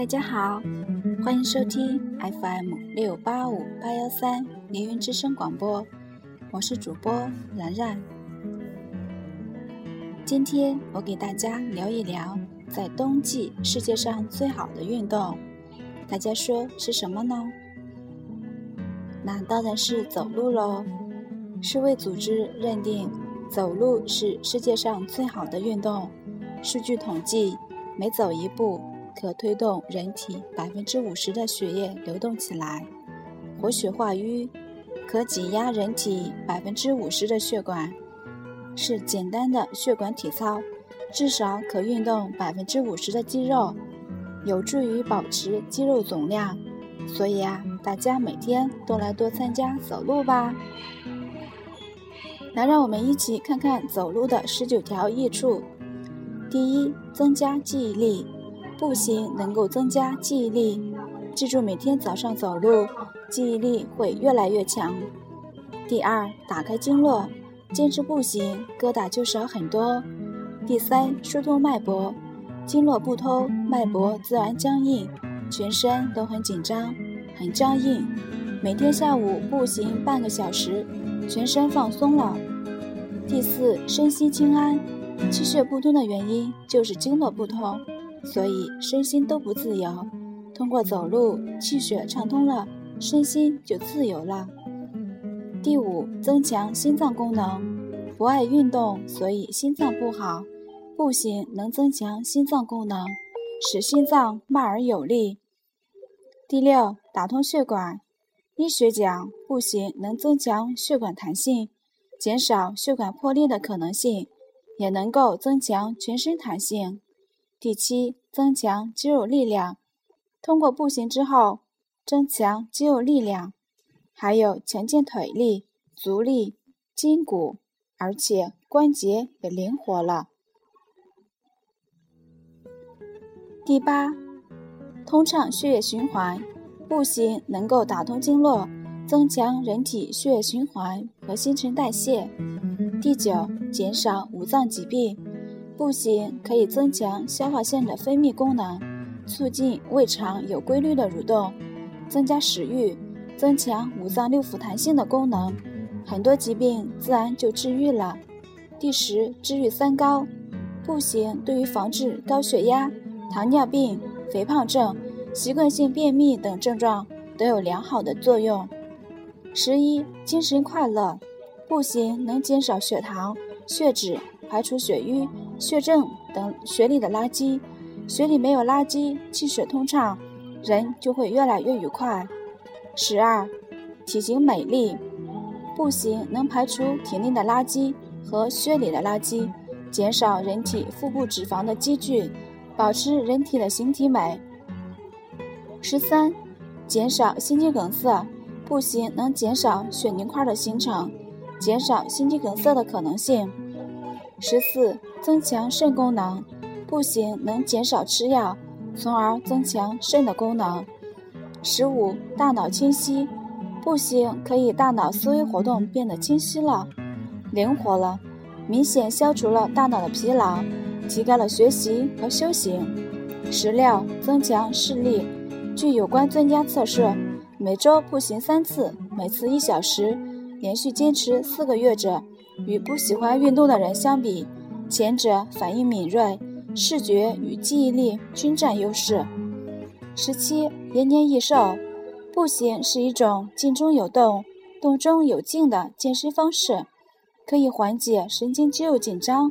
大家好，欢迎收听 FM 六八五八幺三凌云之声广播，我是主播然然。今天我给大家聊一聊在冬季世界上最好的运动，大家说是什么呢？那当然是走路喽。世卫组织认定，走路是世界上最好的运动。数据统计，每走一步，可推动人体百分之五十的血液流动起来，活血化瘀，可挤压人体百分之五十的血管，是简单的血管体操，至少可运动百分之五十的肌肉，有助于保持肌肉总量。所以啊，大家每天都来多参加走路吧。来，让我们一起看看走路的十九条益处。第一，增加记忆力，步行能够增加记忆力。记住每天早上走路，记忆力会越来越强。第二，打开经络，坚持步行，疙瘩就少很多。第三，疏通脉搏，经络不通，脉搏自然僵硬，全身都很紧张，很僵硬。每天下午步行半个小时。全身放松了。第四，身心清安。气血不通的原因就是经络不通，所以身心都不自由。通过走路，气血畅通了，身心就自由了。第五，增强心脏功能。不爱运动，所以心脏不好。步行能增强心脏功能，使心脏慢而有力。第六，打通血管。医学讲，步行能增强血管弹性，减少血管破裂的可能性，也能够增强全身弹性。第七，增强肌肉力量。通过步行之后，增强肌肉力量，还有强健腿力、足力、筋骨，而且关节也灵活了。第八，通畅血液循环。步行能够打通经络，增强人体血液循环和新陈代谢。第九，减少五脏疾病。步行可以增强消化腺的分泌功能，促进胃肠有规律的蠕动，增加食欲，增强五脏六腑弹性的功能，很多疾病自然就治愈了。第十，治愈三高。步行对于防治高血压、糖尿病、肥胖症。习惯性便秘等症状都有良好的作用。十一，精神快乐，步行能减少血糖、血脂，排除血瘀、血症等血里的垃圾。血里没有垃圾，气血通畅，人就会越来越愉快。十二，体型美丽，步行能排除体内的垃圾和血里的垃圾，减少人体腹部脂肪的积聚，保持人体的形体美。十三，减少心肌梗塞，步行能减少血凝块的形成，减少心肌梗塞的可能性。十四，增强肾功能，步行能减少吃药，从而增强肾的功能。十五，大脑清晰，步行可以大脑思维活动变得清晰了，灵活了，明显消除了大脑的疲劳，提高了学习和修行。十六，增强视力。据有关专家测试，每周步行三次，每次一小时，连续坚持四个月者，与不喜欢运动的人相比，前者反应敏锐，视觉与记忆力均占优势。十七，延年益寿。步行是一种静中有动、动中有静的健身方式，可以缓解神经肌肉紧张，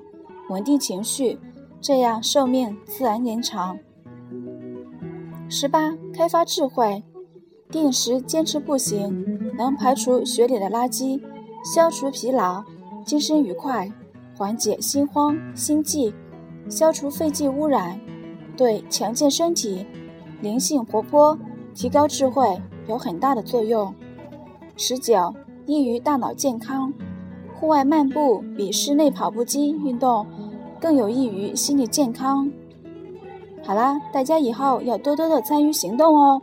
稳定情绪，这样寿命自然延长。十八，开发智慧，定时坚持步行，能排除血里的垃圾，消除疲劳，精神愉快，缓解心慌心悸，消除废气污染，对强健身体、灵性活泼、提高智慧有很大的作用。十九，益于大脑健康，户外漫步比室内跑步机运动更有益于心理健康。好啦，大家以后要多多的参与行动哦！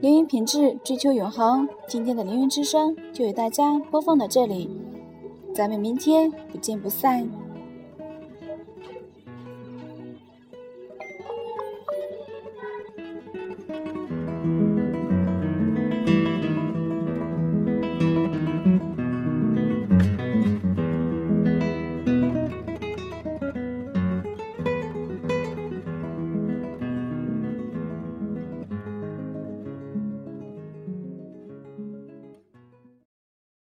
凌云品质，追求永恒。今天的凌云之声就为大家播放到这里，咱们明天不见不散。